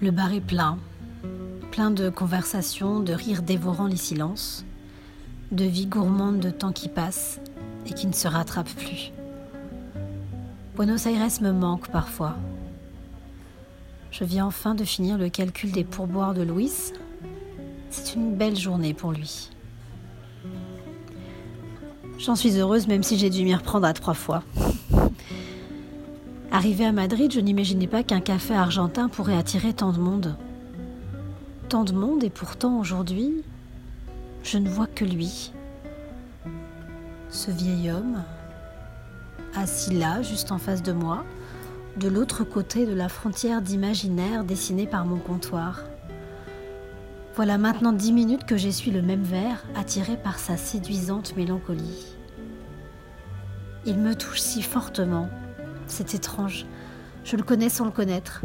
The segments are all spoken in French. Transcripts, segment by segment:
Le bar est plein, plein de conversations, de rires dévorant les silences, de vie gourmande de temps qui passe et qui ne se rattrape plus. Buenos Aires me manque parfois. Je viens enfin de finir le calcul des pourboires de Louis. C'est une belle journée pour lui. J'en suis heureuse même si j'ai dû m'y reprendre à trois fois. Arrivé à Madrid, je n'imaginais pas qu'un café argentin pourrait attirer tant de monde. Tant de monde et pourtant aujourd'hui, je ne vois que lui. Ce vieil homme, assis là, juste en face de moi, de l'autre côté de la frontière d'imaginaire dessinée par mon comptoir. Voilà maintenant dix minutes que j'essuie le même verre, attiré par sa séduisante mélancolie. Il me touche si fortement. C'est étrange. Je le connais sans le connaître.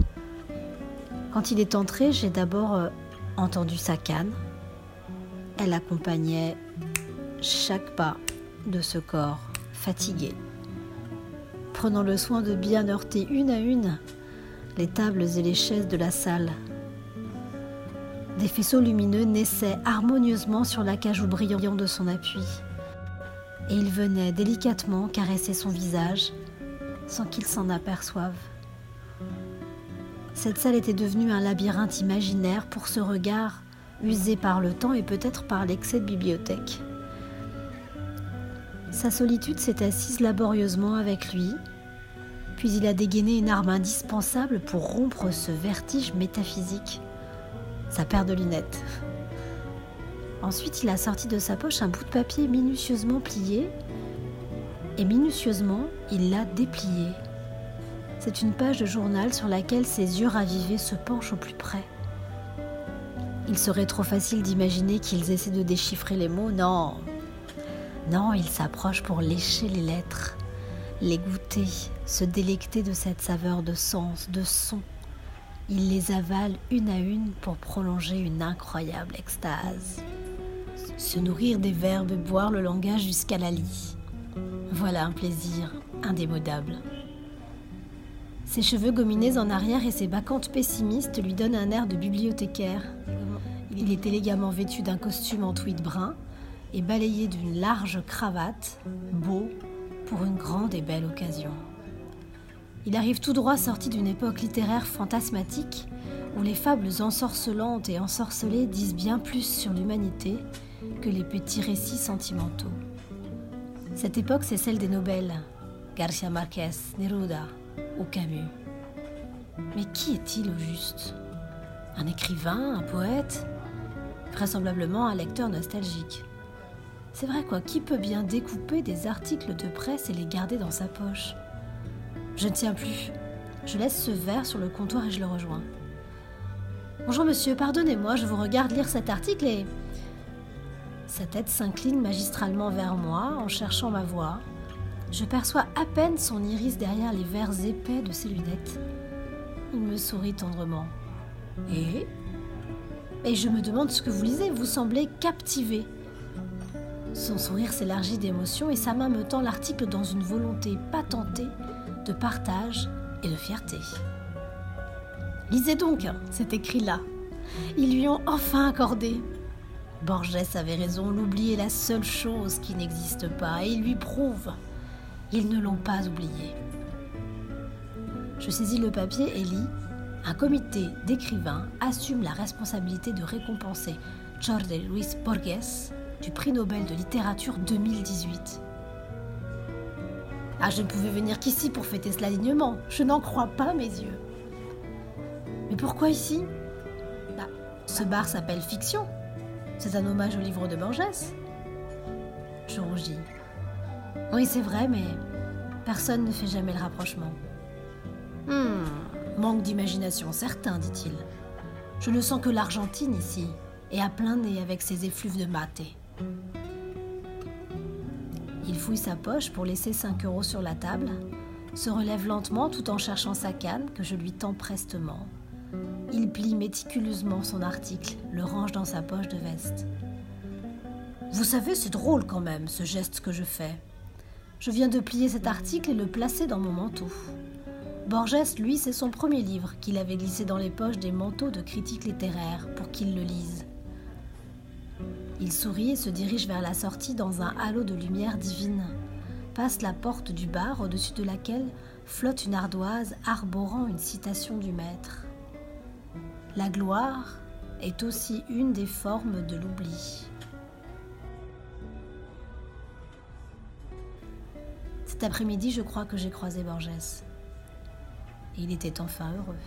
Quand il est entré, j'ai d'abord euh, entendu sa canne. Elle accompagnait chaque pas de ce corps fatigué, prenant le soin de bien heurter une à une les tables et les chaises de la salle. Des faisceaux lumineux naissaient harmonieusement sur la cage brillant de son appui, et il venait délicatement caresser son visage sans qu'il s'en aperçoive. Cette salle était devenue un labyrinthe imaginaire pour ce regard usé par le temps et peut-être par l'excès de bibliothèque. Sa solitude s'est assise laborieusement avec lui, puis il a dégainé une arme indispensable pour rompre ce vertige métaphysique, sa paire de lunettes. Ensuite, il a sorti de sa poche un bout de papier minutieusement plié, et minutieusement, il l'a déplié. C'est une page de journal sur laquelle ses yeux ravivés se penchent au plus près. Il serait trop facile d'imaginer qu'ils essaient de déchiffrer les mots. Non, non, ils s'approchent pour lécher les lettres, les goûter, se délecter de cette saveur de sens, de son. Ils les avalent une à une pour prolonger une incroyable extase. Se nourrir des verbes, boire le langage jusqu'à la lie. Voilà un plaisir indémodable. Ses cheveux gominés en arrière et ses bacchantes pessimistes lui donnent un air de bibliothécaire. Il est élégamment vêtu d'un costume en tweed brun et balayé d'une large cravate, beau pour une grande et belle occasion. Il arrive tout droit sorti d'une époque littéraire fantasmatique où les fables ensorcelantes et ensorcelées disent bien plus sur l'humanité que les petits récits sentimentaux. Cette époque, c'est celle des Nobel, Garcia Marquez, Neruda ou Camus. Mais qui est-il au juste? Un écrivain, un poète? Vraisemblablement un lecteur nostalgique. C'est vrai quoi, qui peut bien découper des articles de presse et les garder dans sa poche? Je ne tiens plus. Je laisse ce verre sur le comptoir et je le rejoins. Bonjour monsieur, pardonnez-moi, je vous regarde lire cet article et... Sa tête s'incline magistralement vers moi en cherchant ma voix. Je perçois à peine son iris derrière les verres épais de ses lunettes. Il me sourit tendrement. Et? Et je me demande ce que vous lisez, vous semblez captivé. Son sourire s'élargit d'émotion et sa main me tend l'article dans une volonté patentée de partage et de fierté. Lisez donc, c'est écrit là. Ils lui ont enfin accordé. Borges avait raison, l'oubli est la seule chose qui n'existe pas et il lui prouve. Ils ne l'ont pas oublié. Je saisis le papier et lis Un comité d'écrivains assume la responsabilité de récompenser Jorge Luis Borges du prix Nobel de littérature 2018. Ah, je ne pouvais venir qu'ici pour fêter ce alignement. Je n'en crois pas mes yeux. Mais pourquoi ici? Bah, Ce bar s'appelle Fiction. C'est un hommage au livre de Borges. Je rougis. Oui, c'est vrai, mais personne ne fait jamais le rapprochement. Hmm, manque d'imagination certain, dit-il. Je ne sens que l'Argentine ici, et à plein nez avec ses effluves de maté. Il fouille sa poche pour laisser 5 euros sur la table, se relève lentement tout en cherchant sa canne que je lui tends prestement. Il plie méticuleusement son article, le range dans sa poche de veste. Vous savez, c'est drôle quand même, ce geste que je fais. Je viens de plier cet article et le placer dans mon manteau. Borges, lui, c'est son premier livre qu'il avait glissé dans les poches des manteaux de critiques littéraires pour qu'il le lise. Il sourit et se dirige vers la sortie dans un halo de lumière divine, passe la porte du bar au-dessus de laquelle flotte une ardoise arborant une citation du maître. La gloire est aussi une des formes de l'oubli. Cet après-midi, je crois que j'ai croisé Borges. Il était enfin heureux.